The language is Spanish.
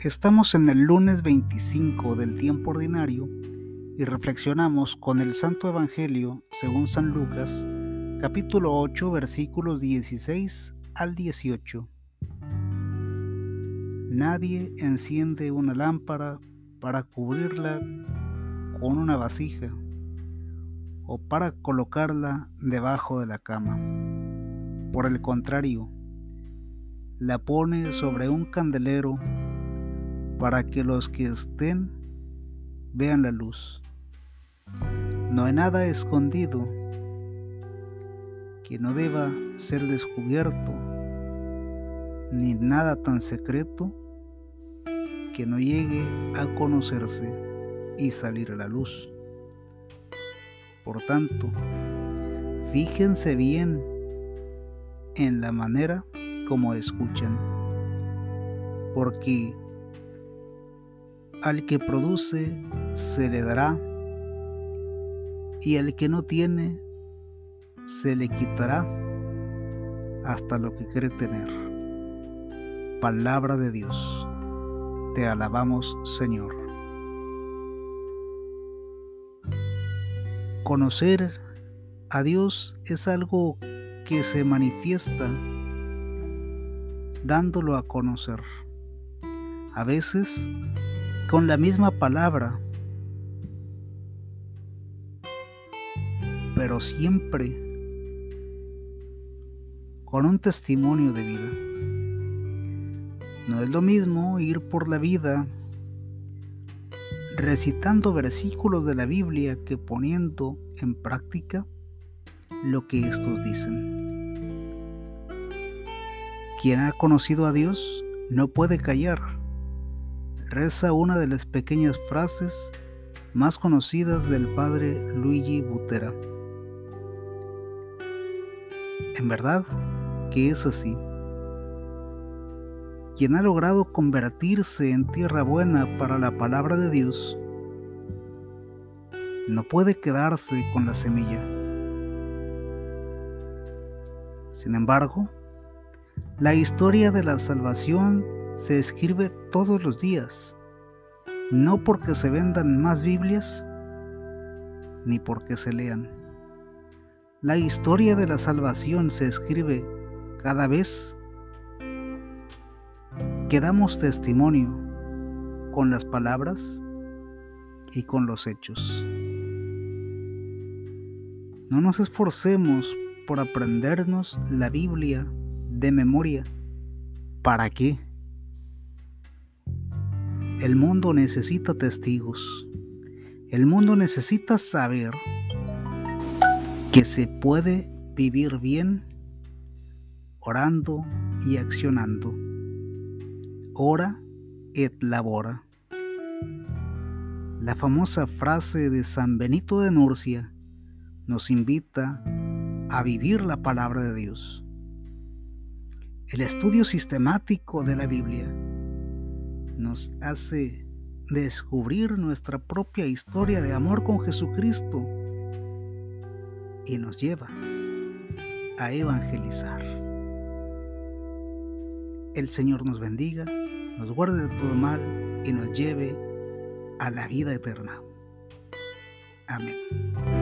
Estamos en el lunes 25 del tiempo ordinario y reflexionamos con el Santo Evangelio según San Lucas, capítulo 8, versículos 16 al 18. Nadie enciende una lámpara para cubrirla con una vasija o para colocarla debajo de la cama. Por el contrario, la pone sobre un candelero para que los que estén vean la luz. No hay nada escondido que no deba ser descubierto, ni nada tan secreto que no llegue a conocerse y salir a la luz. Por tanto, fíjense bien en la manera como escuchan, porque al que produce se le dará, y al que no tiene se le quitará hasta lo que cree tener. Palabra de Dios. Te alabamos, Señor. Conocer a Dios es algo que se manifiesta dándolo a conocer. A veces con la misma palabra, pero siempre con un testimonio de vida. No es lo mismo ir por la vida recitando versículos de la Biblia que poniendo en práctica lo que estos dicen. Quien ha conocido a Dios no puede callar reza una de las pequeñas frases más conocidas del padre Luigi Butera. En verdad que es así. Quien ha logrado convertirse en tierra buena para la palabra de Dios, no puede quedarse con la semilla. Sin embargo, la historia de la salvación se escribe todos los días, no porque se vendan más Biblias, ni porque se lean. La historia de la salvación se escribe cada vez que damos testimonio con las palabras y con los hechos. No nos esforcemos por aprendernos la Biblia de memoria. ¿Para qué? El mundo necesita testigos. El mundo necesita saber que se puede vivir bien orando y accionando. Ora et labora. La famosa frase de San Benito de Nurcia nos invita a vivir la palabra de Dios. El estudio sistemático de la Biblia nos hace descubrir nuestra propia historia de amor con Jesucristo y nos lleva a evangelizar. El Señor nos bendiga, nos guarde de todo mal y nos lleve a la vida eterna. Amén.